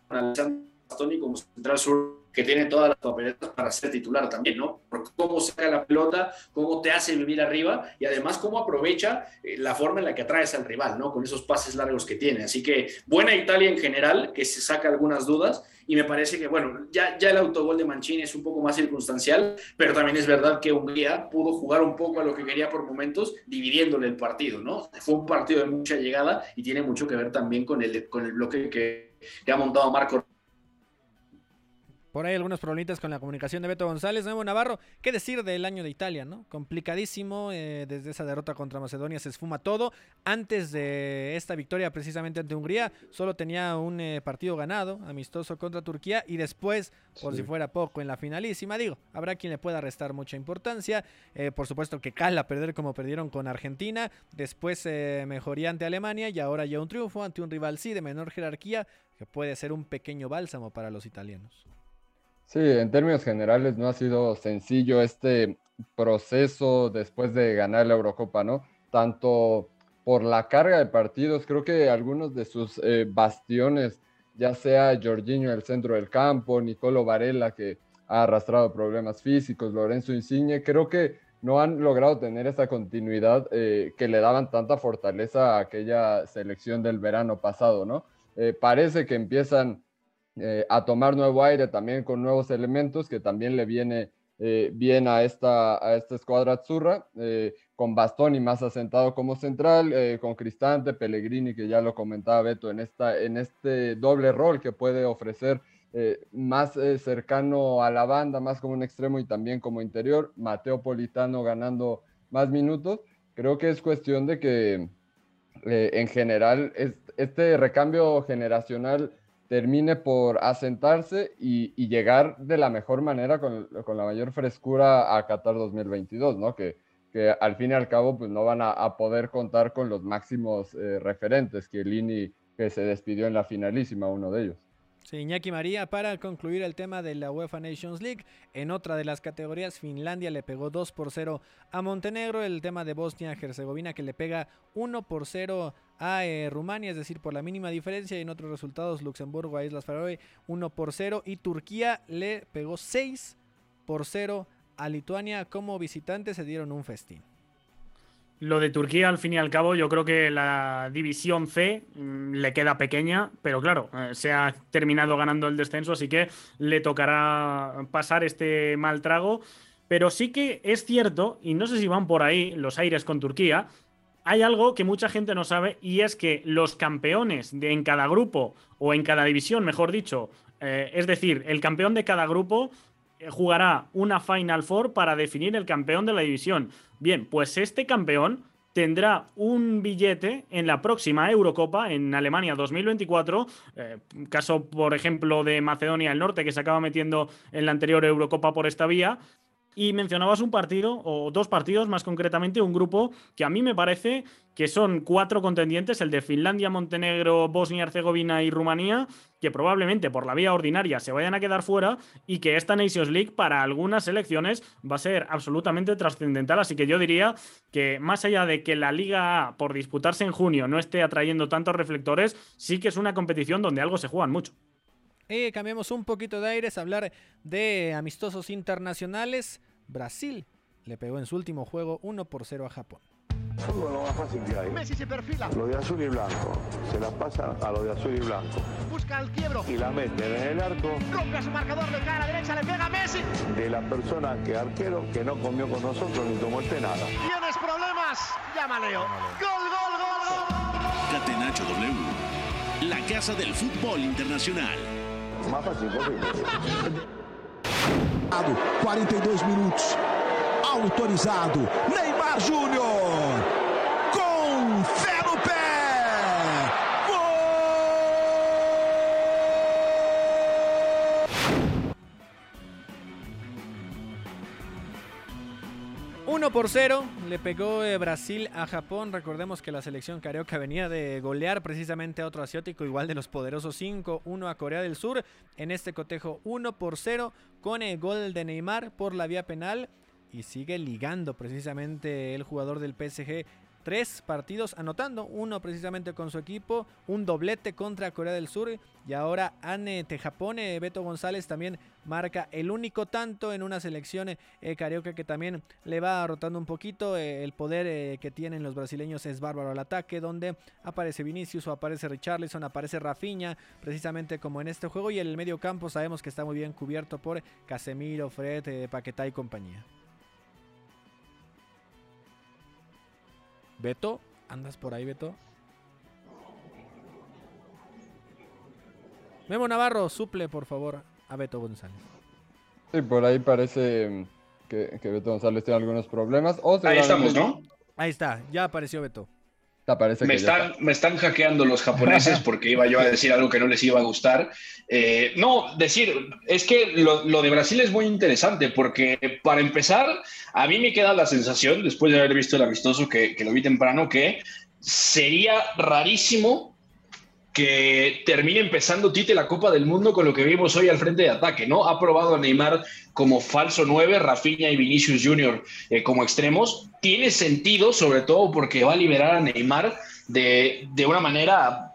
como central sur que tiene todas las papeletas para ser titular también, ¿no? Por cómo saca la pelota, cómo te hace vivir arriba y además cómo aprovecha eh, la forma en la que atraes al rival, ¿no? Con esos pases largos que tiene. Así que buena Italia en general, que se saca algunas dudas y me parece que, bueno, ya, el autogol de Mancini es un poco más circunstancial, pero también es verdad que Hungría pudo jugar un poco a lo que quería por momentos, dividiéndole el partido, ¿no? Fue un partido de mucha llegada y tiene mucho que ver también con el, con el bloque que que ha montado Marco por ahí algunos problemitas con la comunicación de Beto González. Nuevo Navarro, ¿qué decir del año de Italia, no? Complicadísimo, eh, desde esa derrota contra Macedonia se esfuma todo. Antes de esta victoria precisamente ante Hungría, solo tenía un eh, partido ganado, amistoso contra Turquía, y después, por Sí. si fuera poco, en la finalísima, digo, habrá quien le pueda restar mucha importancia. Eh, por supuesto que cala perder como perdieron con Argentina, después eh, mejoría ante Alemania y ahora ya un triunfo ante un rival sí de menor jerarquía, que puede ser un pequeño bálsamo para los italianos. Sí, en términos generales no ha sido sencillo este proceso después de ganar la Eurocopa, ¿no? Tanto por la carga de partidos, creo que algunos de sus eh, bastiones, ya sea Jorginho el centro del campo, Nicolo Varela que ha arrastrado problemas físicos, Lorenzo Insigne, creo que no han logrado tener esa continuidad eh, que le daban tanta fortaleza a aquella selección del verano pasado, ¿no? Eh, parece que empiezan eh, a tomar nuevo aire también con nuevos elementos que también le viene eh, bien a esta, a esta escuadra azzurra, eh, con Bastoni más asentado como central, eh, con Cristante, Pellegrini, que ya lo comentaba Beto, en, esta, en este doble rol que puede ofrecer más cercano a la banda, más como un extremo y también como interior, Mateo Politano ganando más minutos. Creo que es cuestión de que en general es, este recambio generacional termine por asentarse y, llegar de la mejor manera, con, la mayor frescura a Qatar 2022, ¿no? Que, al fin y al cabo pues no van a, a poder contar con los máximos eh, referentes, que Lini que se despidió en la finalísima, uno de ellos. Sí, Iñaki María, para concluir el tema de la UEFA Nations League, en otra de las categorías, Finlandia le pegó 2 por 0 a Montenegro, el tema de Bosnia-Herzegovina que le pega 1 por 0 a eh, Rumania, es decir, por la mínima diferencia, y en otros resultados, Luxemburgo a Islas Faroe 1 por 0, y Turquía le pegó 6 por 0 a Lituania, como visitantes se dieron un festín. Lo de Turquía, al fin y al cabo, yo creo que la división C mmm, le queda pequeña, pero claro, eh, se ha terminado ganando el descenso, así que le tocará pasar este mal trago. Pero sí que es cierto, y no sé si van por ahí los aires con Turquía, hay algo que mucha gente no sabe y es que los campeones de en cada grupo o en cada división, mejor dicho, eh, es decir, el campeón de cada grupo jugará una Final Four para definir el campeón de la división. Bien, pues este campeón tendrá un billete en la próxima Eurocopa en Alemania 2024. Eh, caso, por ejemplo, de Macedonia del Norte, que se acaba metiendo en la anterior Eurocopa por esta vía. Y mencionabas un partido, o dos partidos más concretamente, un grupo que a mí me parece que son cuatro contendientes, el de Finlandia, Montenegro, Bosnia, Herzegovina y Rumanía, que probablemente por la vía ordinaria se vayan a quedar fuera y que esta Nations League para algunas selecciones va a ser absolutamente trascendental. Así que yo diría que más allá de que la Liga A, por disputarse en junio, no esté atrayendo tantos reflectores, sí que es una competición donde algo se juegan mucho. Eh, cambiamos un poquito de aires, hablar de amistosos internacionales. Brasil le pegó en su último juego 1 por 0 a Japón. Fútbol lo más fácil que hay. Messi se perfila. Lo de azul y blanco. Se la pasa a lo de azul y blanco. Busca el quiebro. Y la mete en el arco. Rompe a su marcador de cara derecha, le pega a Messi. De la persona que arquero que no comió con nosotros ni tomó el té nada. ¿Tienes problemas? Llama Leo. Gol, gol, gol, gol. Catenacho W. La casa del fútbol internacional. Posible. 42 minutos. Autorizado. Neymar Júnior. Por 0 le pegó eh, Brasil a Japón. Recordemos que la selección carioca venía de golear precisamente a otro asiático, igual de los poderosos 5-1 a Corea del Sur. En este cotejo 1 por 0 con el gol de Neymar por la vía penal y sigue ligando precisamente el jugador del PSG. Tres partidos anotando, uno precisamente con su equipo, un doblete contra Corea del Sur y ahora Ane Tejapone, Beto González también marca el único tanto en una selección eh, carioca que también le va rotando un poquito. Eh, el poder eh, que tienen los brasileños es bárbaro al ataque, donde aparece Vinicius o aparece Richarlison, aparece Rafinha, precisamente como en este juego. Y en el medio campo sabemos que está muy bien cubierto por Casemiro, Fred, Paquetá y compañía. Beto, ¿andas por ahí, Beto? Memo Navarro, suple por favor a Beto González. Sí, por ahí parece mm, que, que Beto González tiene algunos problemas. O Ahí estamos, ¿no? Ahí está, ya apareció Beto. Parece Me están, me están hackeando los japoneses <laughs> porque iba yo a decir algo que no les iba a gustar. Eh, no, decir, es que lo, lo de Brasil es muy interesante porque para empezar, a mí me queda la sensación, después de haber visto el amistoso que, que lo vi temprano, que sería rarísimo que termine empezando Tite la Copa del Mundo con lo que vimos hoy al frente de ataque, ¿no? Ha probado a Neymar como falso 9, Rafinha y Vinicius Jr. eh, como extremos. Tiene sentido, sobre todo porque va a liberar a Neymar de, de una manera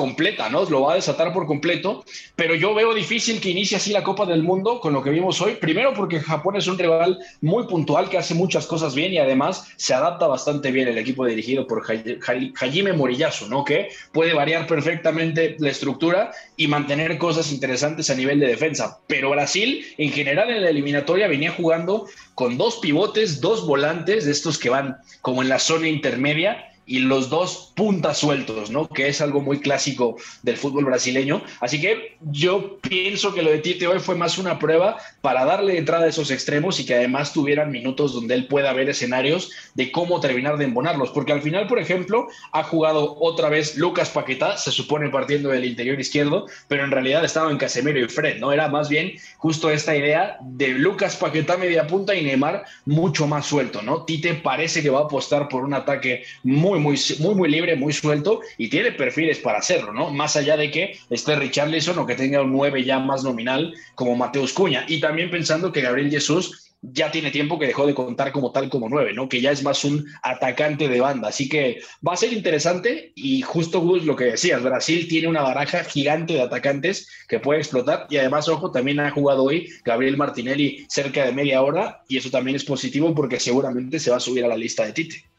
completa, ¿no? Lo va a desatar por completo, pero yo veo difícil que inicie así la Copa del Mundo con lo que vimos hoy. Primero porque Japón es un rival muy puntual que hace muchas cosas bien y además se adapta bastante bien el equipo dirigido por Hajime Moriyasu, ¿no? Que puede variar perfectamente la estructura y mantener cosas interesantes a nivel de defensa. Pero Brasil, en general en la eliminatoria, venía jugando con dos pivotes, dos volantes, de estos que van como en la zona intermedia, y los dos puntas sueltos, ¿no? Que es algo muy clásico del fútbol brasileño. Así que yo pienso que lo de Tite hoy fue más una prueba para darle entrada a esos extremos y que además tuvieran minutos donde él pueda ver escenarios de cómo terminar de embonarlos. Porque al final, por ejemplo, ha jugado otra vez Lucas Paquetá, se supone partiendo del interior izquierdo, pero en realidad estaba en Casemiro y Fred, ¿no? Era más bien justo esta idea de Lucas Paquetá media punta y Neymar mucho más suelto, ¿no? Tite parece que va a apostar por un ataque muy, muy, muy, libre, muy suelto y tiene perfiles para hacerlo, ¿no? Más allá de que esté Richarlison o que tenga un 9 ya más nominal como Mateus Cuña. Y también pensando que Gabriel Jesús ya tiene tiempo que dejó de contar como tal como 9, ¿no? Que ya es más un atacante de banda. Así que va a ser interesante y justo Gus, lo que decías, Brasil tiene una baraja gigante de atacantes que puede explotar y además, ojo, también ha jugado hoy Gabriel Martinelli cerca de media hora y eso también es positivo porque seguramente se va a subir a la lista de Tite.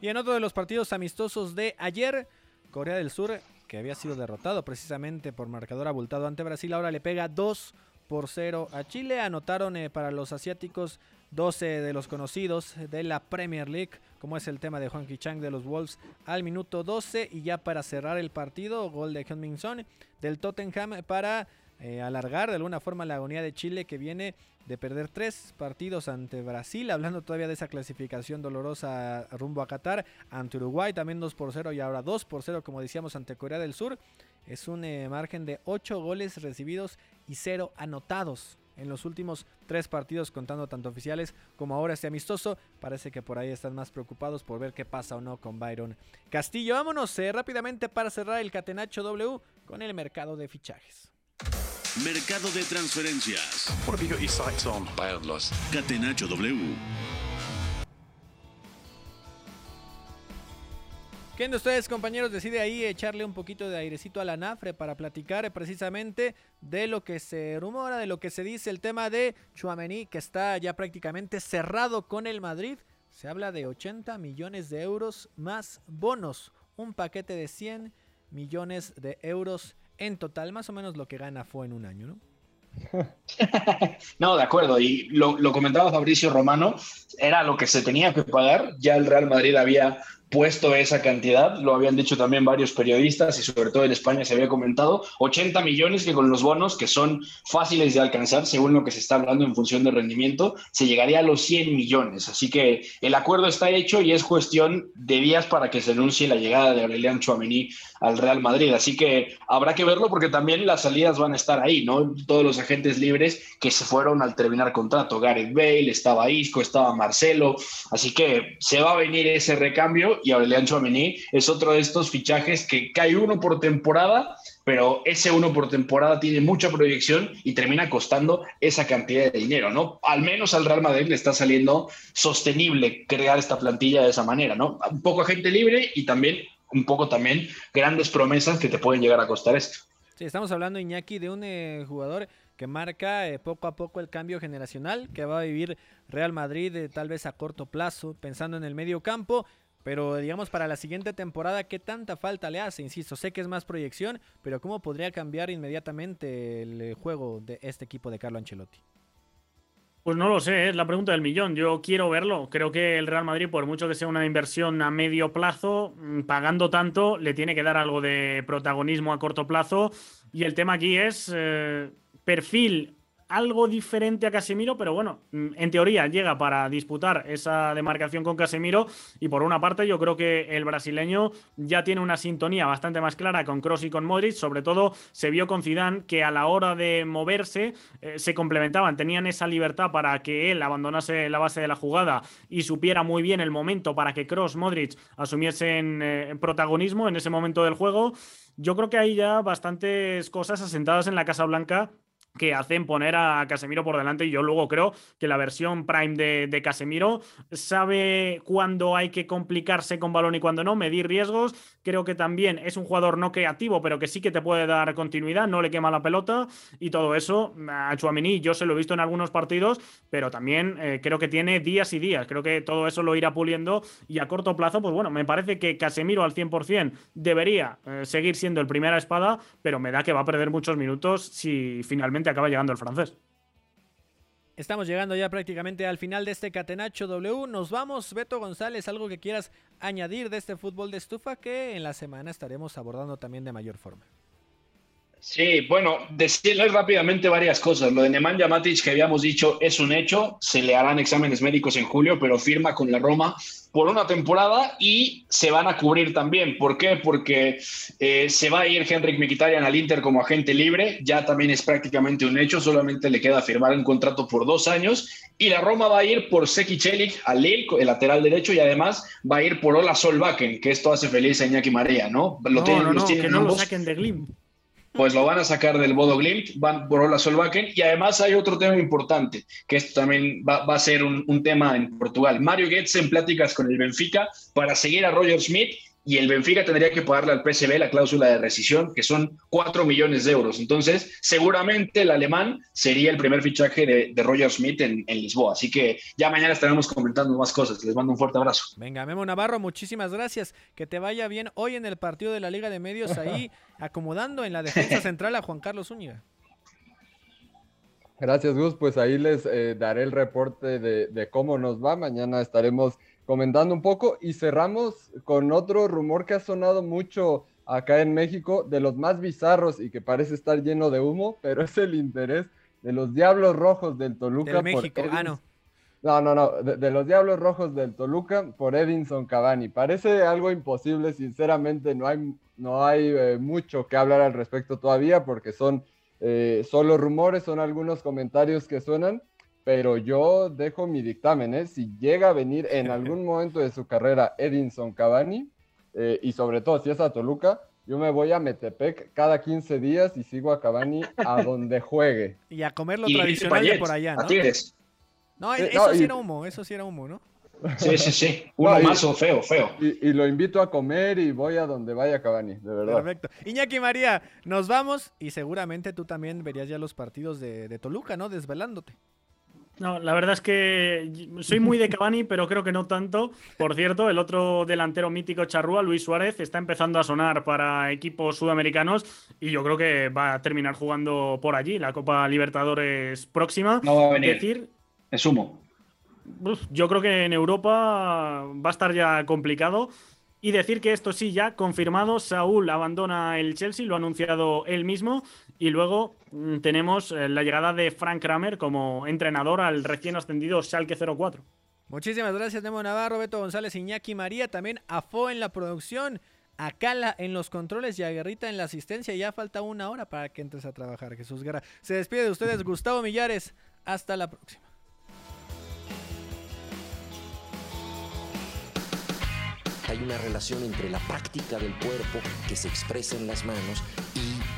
Y en otro de los partidos amistosos de ayer, Corea del Sur, que había sido derrotado precisamente por marcador abultado ante Brasil, ahora le pega 2 por 0 a Chile. Anotaron eh, para los asiáticos 12 de los conocidos de la Premier League, como es el tema de Juan Chang de los Wolves al minuto 12. Y ya para cerrar el partido, gol de Heung-Min Son del Tottenham para eh, alargar de alguna forma la agonía de Chile que viene de perder tres partidos ante Brasil, hablando todavía de esa clasificación dolorosa rumbo a Qatar, ante Uruguay también 2 por 0 y ahora 2 por 0 como decíamos ante Corea del Sur, es un eh, margen de 8 goles recibidos y 0 anotados en los últimos tres partidos contando tanto oficiales como ahora este amistoso, parece que por ahí están más preocupados por ver qué pasa o no con Byron Castillo. Vámonos eh, rápidamente para cerrar el Catenacho W con el mercado de fichajes. Mercado de transferencias. What have you got your sights on? Boundless. Catenacho W. ¿Quién de ustedes, compañeros, decide ahí echarle un poquito de airecito a la nafre para platicar eh, precisamente de lo que se rumora, de lo que se dice, el tema de Chuamení, que está ya prácticamente cerrado con el Madrid? Se habla de 80 millones de euros más bonos, un paquete de 100 millones de euros en total, más o menos lo que gana fue en un año, ¿no? <laughs> No, de acuerdo. Y lo, lo, comentaba Fabricio Romano, era lo que se tenía que pagar. Ya el Real Madrid había puesto esa cantidad, lo habían dicho también varios periodistas y sobre todo en España se había comentado, 80 millones que con los bonos, que son fáciles de alcanzar según lo que se está hablando en función de rendimiento, se llegaría a los 100 millones. Así que el acuerdo está hecho y es cuestión de días para que se anuncie la llegada de Aurelian Chouameni al Real Madrid. Así que habrá que verlo porque también las salidas van a estar ahí, ¿no? Todos los agentes libres que se fueron al terminar contrato. Gareth Bale, estaba Isco, estaba Marcelo. Así que se va a venir ese recambio y Aurelian Chouameni es otro de estos fichajes que cae uno por temporada, pero ese uno por temporada tiene mucha proyección y termina costando esa cantidad de dinero, ¿no? Al menos al Real Madrid le está saliendo sostenible crear esta plantilla de esa manera, ¿no? Un poco agente libre y también un poco también grandes promesas que te pueden llegar a costar esto. Sí, estamos hablando, Iñaki, de un eh, jugador que marca eh, poco a poco el cambio generacional que va a vivir Real Madrid eh, tal vez a corto plazo, pensando en el medio campo. Pero digamos para la siguiente temporada, ¿qué tanta falta le hace? Insisto, sé que es más proyección, pero ¿cómo podría cambiar inmediatamente el eh, juego de este equipo de Carlo Ancelotti? Pues no lo sé, es la pregunta del millón. Yo quiero verlo. Creo que el Real Madrid, por mucho que sea una inversión a medio plazo, mm, pagando tanto, le tiene que dar algo de protagonismo a corto plazo. Y el tema aquí es eh, perfil algo diferente a Casemiro, pero bueno, mm, en teoría llega para disputar esa demarcación con Casemiro y por una parte yo creo que el brasileño ya tiene una sintonía bastante más clara con Kroos y con Modric, sobre todo se vio con Zidane que a la hora de moverse eh, se complementaban, tenían esa libertad para que él abandonase la base de la jugada y supiera muy bien el momento para que Kroos, Modric asumiesen eh, protagonismo en ese momento del juego. Yo creo que hay ya bastantes cosas asentadas en la Casa Blanca que hacen poner a Casemiro por delante. Y yo luego creo que la versión Prime de, Casemiro sabe cuándo hay que complicarse con balón y cuándo no, medir riesgos, creo que también es un jugador no creativo pero que sí que te puede dar continuidad, no le quema la pelota y todo eso a Chuamini yo se lo he visto en algunos partidos, pero también eh, creo que tiene días y días, creo que todo eso lo irá puliendo y a corto plazo, pues bueno, me parece que Casemiro al 100% debería eh, seguir siendo el primera espada, pero me da que va a perder muchos minutos si finalmente acaba llegando el francés. Estamos llegando ya prácticamente al final de este Catenacho W. Nos vamos, Beto González, algo que quieras añadir de este fútbol de estufa que en la semana estaremos abordando también de mayor forma. Sí, bueno, decirles rápidamente varias cosas. Lo de Nemanja Matic que habíamos dicho es un hecho, se le harán exámenes médicos en julio, pero firma con la Roma por una temporada y se van a cubrir también. ¿Por qué? Porque eh, se va a ir Henrik Mkhitaryan al Inter como agente libre, ya también es prácticamente un hecho, solamente le queda firmar un contrato por dos años y la Roma va a ir por Seki Celik al Lille, el lateral derecho, y además va a ir por Ola Solbakken, que esto hace feliz a Iñaki Marea, ¿no? Lo no, no, que no lo saquen de Glim pues lo van a sacar del Bodo Glimt, van por Ola Solbakken y además hay otro tema importante, que esto también va, a ser un, tema en Portugal. Mario Goetze en pláticas con el Benfica para seguir a Roger Smith y el Benfica tendría que pagarle al PSV la cláusula de rescisión, que son 4 millones de euros. Entonces, seguramente el alemán sería el primer fichaje de, Roger Smith en, Lisboa. Así que ya mañana estaremos comentando más cosas. Les mando un fuerte abrazo. Venga, Memo Navarro, muchísimas gracias. Que te vaya bien hoy en el partido de la Liga de Medios, ahí <laughs> acomodando en la defensa central a Juan Carlos Zúñiga. Gracias, Gus. Pues ahí les eh, daré el reporte de, de cómo nos va. Mañana estaremos comentando un poco y cerramos con otro rumor que ha sonado mucho acá en México, de los más bizarros y que parece estar lleno de humo, pero <laughs> es el interés de los Diablos Rojos del Toluca. México, ah, no. No, no, no, de, los Diablos Rojos del Toluca por Edinson Cavani. Parece algo imposible, sinceramente, no hay, no hay eh, mucho que hablar al respecto todavía porque son eh, solo rumores, son algunos comentarios que suenan, pero yo dejo mi dictamen, ¿eh? Si llega a venir en <laughs> algún momento de su carrera Edinson Cavani, eh, y sobre todo si es a Toluca, yo me voy a Metepec cada 15 días y sigo a Cavani a <laughs> donde juegue. Y a comer lo tradicional de por allá, ¿no? No, eh, eso sí era humo, eso sí era humo, ¿no? Sí, sí, sí. <laughs> Uno más o feo, feo. Y, lo invito a comer y voy a donde vaya Cavani, de verdad. Perfecto. Iñaki María, nos vamos y seguramente tú también verías ya los partidos de, de Toluca, ¿no? Desvelándote. No, la verdad es que soy muy de Cavani, <laughs> pero creo que no tanto. Por cierto, el otro delantero mítico charrúa, Luis Suárez, está empezando a sonar para equipos sudamericanos y yo creo que va a terminar jugando por allí, la Copa Libertadores próxima. No va a venir. Decir, es humo. yo creo que en Europa va a estar ya complicado. Y decir que esto sí, ya confirmado, Saúl abandona el Chelsea, lo ha anunciado él mismo. Y luego mm, tenemos eh, la llegada de Frank Kramer como entrenador al recién ascendido Schalke 04. Muchísimas gracias, Nemo Navarro, Beto González, Iñaki María, también a Fo en la producción, a Cala en los controles y a Guerrita en la asistencia. Ya falta una hora para que entres a trabajar, Jesús Guerra. Se despide de ustedes Gustavo Millares. Hasta la próxima. hay una relación entre la práctica del cuerpo que se expresa en las manos y